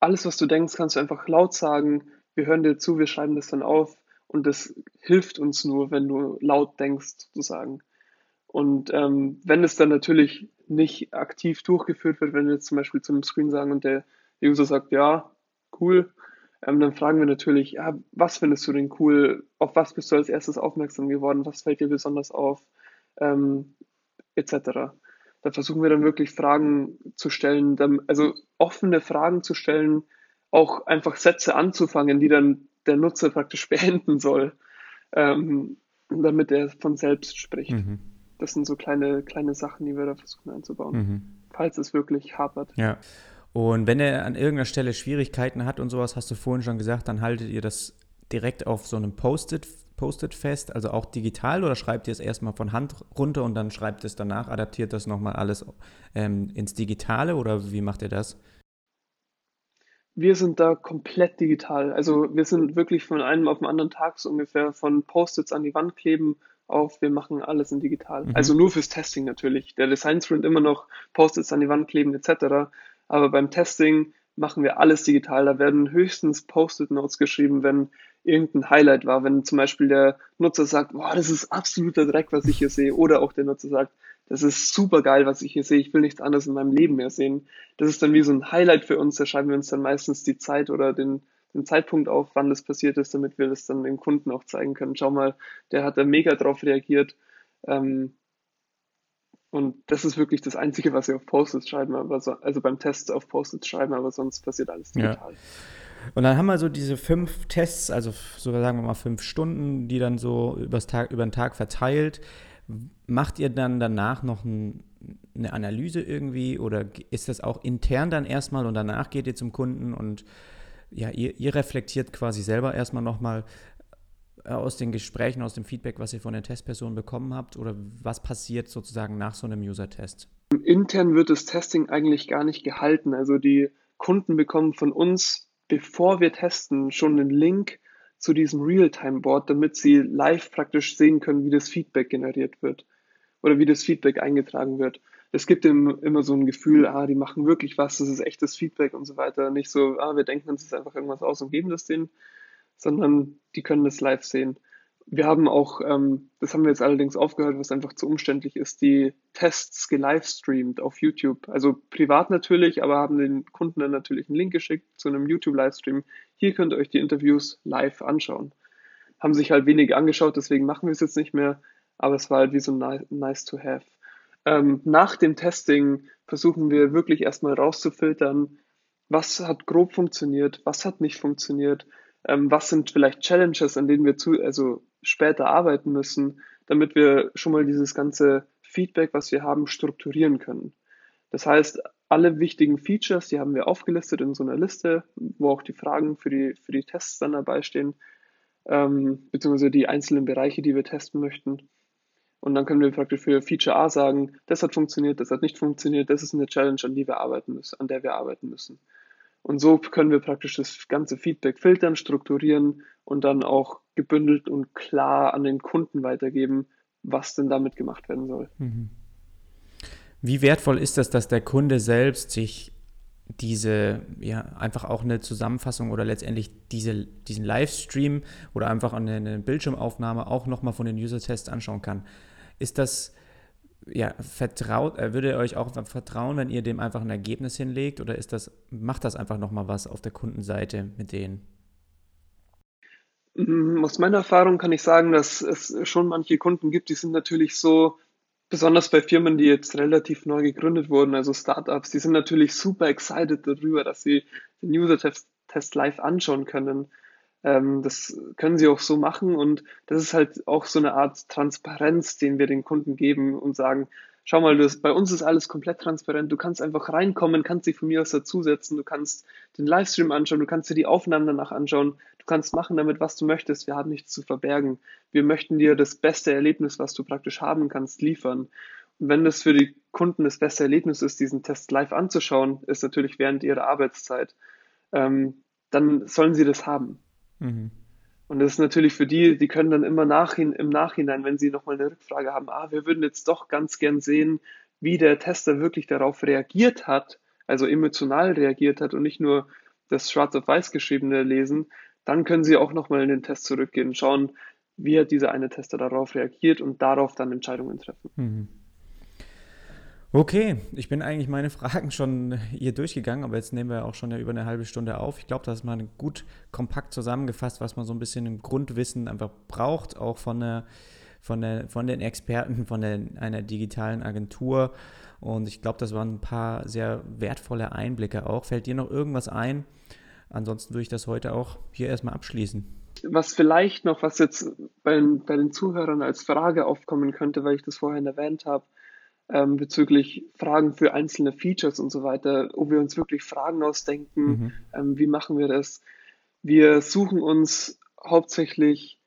alles, was du denkst, kannst du einfach laut sagen. Wir hören dir zu, wir schreiben das dann auf und das hilft uns nur, wenn du laut denkst, sozusagen. Und ähm, wenn es dann natürlich nicht aktiv durchgeführt wird, wenn wir jetzt zum Beispiel zu einem Screen sagen und der User sagt, ja, cool, ähm, dann fragen wir natürlich, ja, was findest du denn cool? Auf was bist du als erstes aufmerksam geworden? Was fällt dir besonders auf? Ähm, etc. Da versuchen wir dann wirklich Fragen zu stellen, also offene Fragen zu stellen, auch einfach Sätze anzufangen, die dann der Nutzer praktisch beenden soll, ähm, damit er von selbst spricht. Mhm. Das sind so kleine, kleine Sachen, die wir da versuchen einzubauen, mhm. falls es wirklich hapert. Ja. Und wenn er an irgendeiner Stelle Schwierigkeiten hat und sowas, hast du vorhin schon gesagt, dann haltet ihr das direkt auf so einem Post-it Post-it fest, also auch digital oder schreibt ihr es erstmal von Hand runter und dann schreibt es danach, adaptiert das nochmal alles ähm, ins Digitale oder wie macht ihr das? Wir sind da komplett digital. Also wir sind wirklich von einem auf den anderen Tag so ungefähr von Post-its an die Wand kleben auf, wir machen alles in digital. Mhm. Also nur fürs Testing natürlich. Der Design Sprint immer noch Post-its an die Wand kleben etc. Aber beim Testing machen wir alles digital. Da werden höchstens Post-it-Notes geschrieben, wenn irgendein Highlight war. Wenn zum Beispiel der Nutzer sagt, boah, das ist absoluter Dreck, was ich hier sehe. Oder auch der Nutzer sagt, das ist super geil, was ich hier sehe. Ich will nichts anderes in meinem Leben mehr sehen. Das ist dann wie so ein Highlight für uns. Da schreiben wir uns dann meistens die Zeit oder den, den Zeitpunkt auf, wann das passiert ist, damit wir das dann dem Kunden auch zeigen können. Schau mal, der hat da mega drauf reagiert. Ähm, und das ist wirklich das Einzige, was wir auf Post-its schreiben, aber so, also beim Test auf Post-its schreiben, aber sonst passiert alles digital. Ja. Und dann haben wir so diese fünf Tests, also sogar sagen wir mal fünf Stunden, die dann so übers Tag, über den Tag verteilt. Macht ihr dann danach noch ein, eine Analyse irgendwie oder ist das auch intern dann erstmal und danach geht ihr zum Kunden und ja, ihr, ihr reflektiert quasi selber erstmal nochmal, äh, aus den Gesprächen, aus dem Feedback, was ihr von der Testperson bekommen habt? Oder was passiert sozusagen nach so einem User-Test? Intern wird das Testing eigentlich gar nicht gehalten. Also die Kunden bekommen von uns bevor wir testen, schon einen Link zu diesem Realtime-Board, damit sie live praktisch sehen können, wie das Feedback generiert wird oder wie das Feedback eingetragen wird. Es gibt immer so ein Gefühl, ah, die machen wirklich was, das ist echtes Feedback und so weiter. Nicht so, ah, wir denken uns jetzt einfach irgendwas aus und geben das denen, sondern die können das live sehen. Wir haben auch, ähm, das haben wir jetzt allerdings aufgehört, was einfach zu umständlich ist, die Tests gelivestreamt auf YouTube. Also privat natürlich, aber haben den Kunden dann natürlich einen Link geschickt zu einem YouTube-Livestream. Hier könnt ihr euch die Interviews live anschauen. Haben sich halt wenig angeschaut, deswegen machen wir es jetzt nicht mehr, aber es war halt wie so nice, to have. Ähm, nach dem Testing versuchen wir wirklich erstmal rauszufiltern, was hat grob funktioniert, was hat nicht funktioniert, ähm, was sind vielleicht Challenges, an denen wir zu, also später arbeiten müssen, damit wir schon mal dieses ganze Feedback, was wir haben, strukturieren können. Das heißt, alle wichtigen Features, die haben wir aufgelistet in so einer Liste, wo auch die Fragen für die, für die Tests dann dabei stehen, ähm, beziehungsweise die einzelnen Bereiche, die wir testen möchten. Und dann können wir praktisch für Feature A sagen, das hat funktioniert, das hat nicht funktioniert, das ist eine Challenge, an die wir arbeiten müssen, an der wir arbeiten müssen. Und so können wir praktisch das ganze Feedback filtern, strukturieren und dann auch gebündelt und klar an den Kunden weitergeben, was denn damit gemacht werden soll. Mhm. Wie wertvoll ist das, dass der Kunde selbst sich diese, ja, einfach auch eine Zusammenfassung oder letztendlich diese, diesen Livestream oder einfach eine, eine Bildschirmaufnahme auch nochmal von den User-Tests anschauen kann? Ist das ja, vertraut, äh, würde er euch auch vertrauen, wenn ihr dem einfach ein Ergebnis hinlegt oder ist das, macht das einfach nochmal was auf der Kundenseite mit denen? Mm, aus meiner Erfahrung kann ich sagen, dass es schon manche Kunden gibt, die sind natürlich so, besonders bei Firmen, die jetzt relativ neu gegründet wurden, also Startups, die sind natürlich super excited darüber, dass sie den User-Test live anschauen können. Ähm, das können sie auch so machen und das ist halt auch so eine Art Transparenz, den wir den Kunden geben und sagen, schau mal, das, bei uns ist alles komplett transparent, du kannst einfach reinkommen, kannst dich von mir aus dazusetzen, du kannst den Livestream anschauen, du kannst dir die Aufnahmen danach anschauen, du kannst machen damit, was du möchtest, wir haben nichts zu verbergen. Wir möchten dir das beste Erlebnis, was du praktisch haben kannst, liefern. Und wenn das für die Kunden das beste Erlebnis ist, diesen Test live anzuschauen, ist natürlich während ihrer Arbeitszeit, ähm, dann sollen sie das haben. Mhm. Und das ist natürlich für die, die können dann immer nachhin, im Nachhinein, wenn sie nochmal eine Rückfrage haben, ah, wir würden jetzt doch ganz gern sehen, wie der Tester wirklich darauf reagiert hat, also emotional reagiert hat und nicht nur das schwarz auf weiß geschriebene lesen, dann können sie auch nochmal in den Test zurückgehen schauen, wie hat dieser eine Tester darauf reagiert und darauf dann Entscheidungen treffen. Mhm. Okay, ich bin eigentlich meine Fragen schon hier durchgegangen, aber jetzt nehmen wir auch schon ja über eine halbe Stunde auf. Ich glaube, das ist mal gut kompakt zusammengefasst, was man so ein bisschen im Grundwissen einfach braucht, auch von, der, von, der, von den Experten, von der, einer digitalen Agentur. Und ich glaube, das waren ein paar sehr wertvolle Einblicke auch. Fällt dir noch irgendwas ein? Ansonsten würde ich das heute auch hier erstmal abschließen. Was vielleicht noch, was jetzt bei, bei den Zuhörern als Frage aufkommen könnte, weil ich das vorhin erwähnt habe, ähm, bezüglich Fragen für einzelne Features und so weiter, ob wir uns wirklich Fragen ausdenken, mhm. ähm, wie machen wir das. Wir suchen uns hauptsächlich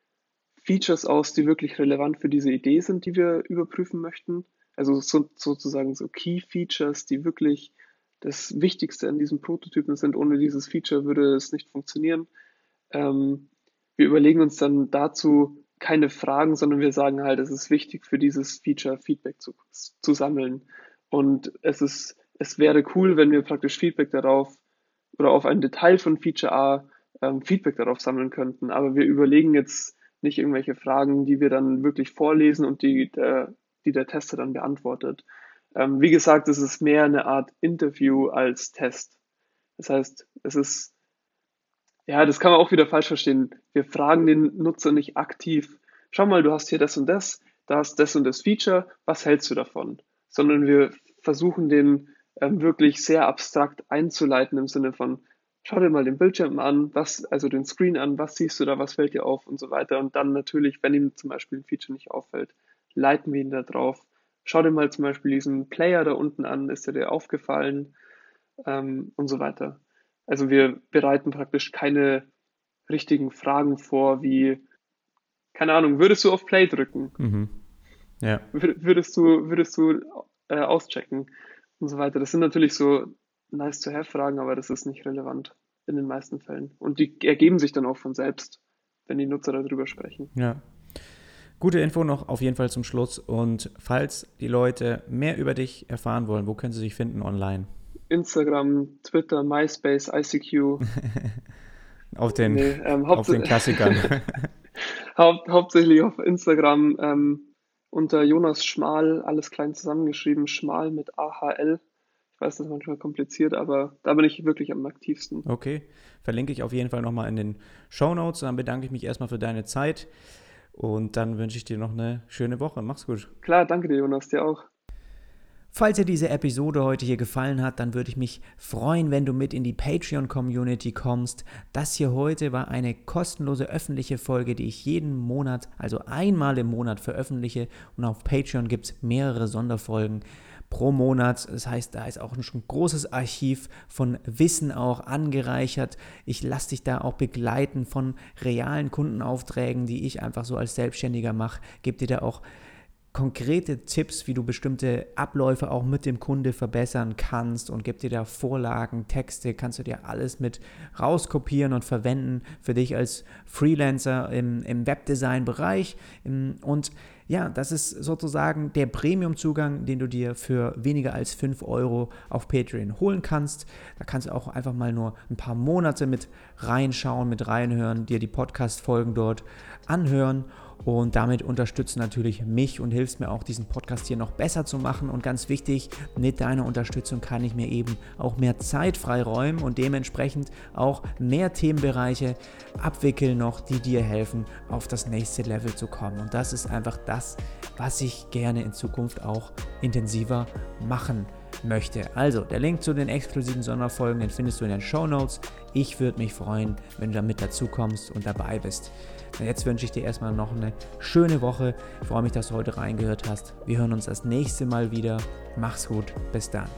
Features aus, die wirklich relevant für diese Idee sind, die wir überprüfen möchten. Also so, sozusagen so Key Features, die wirklich das Wichtigste an diesem Prototypen sind. Ohne dieses Feature würde es nicht funktionieren. Ähm, wir überlegen uns dann dazu keine Fragen, sondern wir sagen halt, es ist wichtig für dieses Feature Feedback zu, zu sammeln. Und es ist, es wäre cool, wenn wir praktisch Feedback darauf oder auf ein Detail von Feature A ähm, Feedback darauf sammeln könnten. Aber wir überlegen jetzt nicht irgendwelche Fragen, die wir dann wirklich vorlesen und die der, die der Tester dann beantwortet. Ähm, wie gesagt, es ist mehr eine Art Interview als Test. Das heißt, es ist ja, das kann man auch wieder falsch verstehen. Wir fragen den Nutzer nicht aktiv, schau mal, du hast hier das und das, da hast das und das Feature, was hältst du davon? Sondern wir versuchen den ähm, wirklich sehr abstrakt einzuleiten im Sinne von, schau dir mal den Bildschirm an, was, also den Screen an, was siehst du da, was fällt dir auf und so weiter. Und dann natürlich, wenn ihm zum Beispiel ein Feature nicht auffällt, leiten wir ihn da drauf. Schau dir mal zum Beispiel diesen Player da unten an, ist der dir aufgefallen ähm, und so weiter. Also wir bereiten praktisch keine richtigen Fragen vor, wie, keine Ahnung, würdest du auf Play drücken? Mhm. Ja. Würdest du, würdest du äh, auschecken und so weiter. Das sind natürlich so nice to have Fragen, aber das ist nicht relevant. in den meisten Fällen. Und die ergeben sich dann auch von selbst, wenn die Nutzer darüber sprechen. Ja. Gute Info noch auf jeden Fall zum Schluss. Und falls die Leute mehr über dich erfahren wollen, wo können sie sich finden online? Instagram, Twitter, MySpace, ICQ. auf den, nee, ähm, auf den Klassikern. Haupt, hauptsächlich auf Instagram ähm, unter Jonas Schmal, alles klein zusammengeschrieben, Schmal mit AHL. Ich weiß, das ist manchmal kompliziert, aber da bin ich wirklich am aktivsten. Okay, verlinke ich auf jeden Fall nochmal in den Show Notes. Dann bedanke ich mich erstmal für deine Zeit und dann wünsche ich dir noch eine schöne Woche. Mach's gut. Klar, danke dir, Jonas, dir auch. Falls dir diese Episode heute hier gefallen hat, dann würde ich mich freuen, wenn du mit in die Patreon-Community kommst. Das hier heute war eine kostenlose öffentliche Folge, die ich jeden Monat, also einmal im Monat veröffentliche. Und auf Patreon gibt es mehrere Sonderfolgen pro Monat. Das heißt, da ist auch schon ein großes Archiv von Wissen auch angereichert. Ich lasse dich da auch begleiten von realen Kundenaufträgen, die ich einfach so als Selbstständiger mache. Gebe dir da auch konkrete Tipps, wie du bestimmte Abläufe auch mit dem Kunde verbessern kannst und gebe dir da Vorlagen, Texte, kannst du dir alles mit rauskopieren und verwenden für dich als Freelancer im, im Webdesign-Bereich. Und ja, das ist sozusagen der Premium-Zugang, den du dir für weniger als 5 Euro auf Patreon holen kannst. Da kannst du auch einfach mal nur ein paar Monate mit reinschauen, mit reinhören, dir die Podcast-Folgen dort anhören und damit unterstützt natürlich mich und hilfst mir auch, diesen Podcast hier noch besser zu machen. Und ganz wichtig, mit deiner Unterstützung kann ich mir eben auch mehr Zeit freiräumen und dementsprechend auch mehr Themenbereiche abwickeln noch, die dir helfen, auf das nächste Level zu kommen. Und das ist einfach das, was ich gerne in Zukunft auch intensiver machen möchte. Also, der Link zu den exklusiven Sonderfolgen, den findest du in den Show Notes. Ich würde mich freuen, wenn du damit dazu kommst und dabei bist. Jetzt wünsche ich dir erstmal noch eine schöne Woche. Ich freue mich, dass du heute reingehört hast. Wir hören uns das nächste Mal wieder. Mach's gut. Bis dann.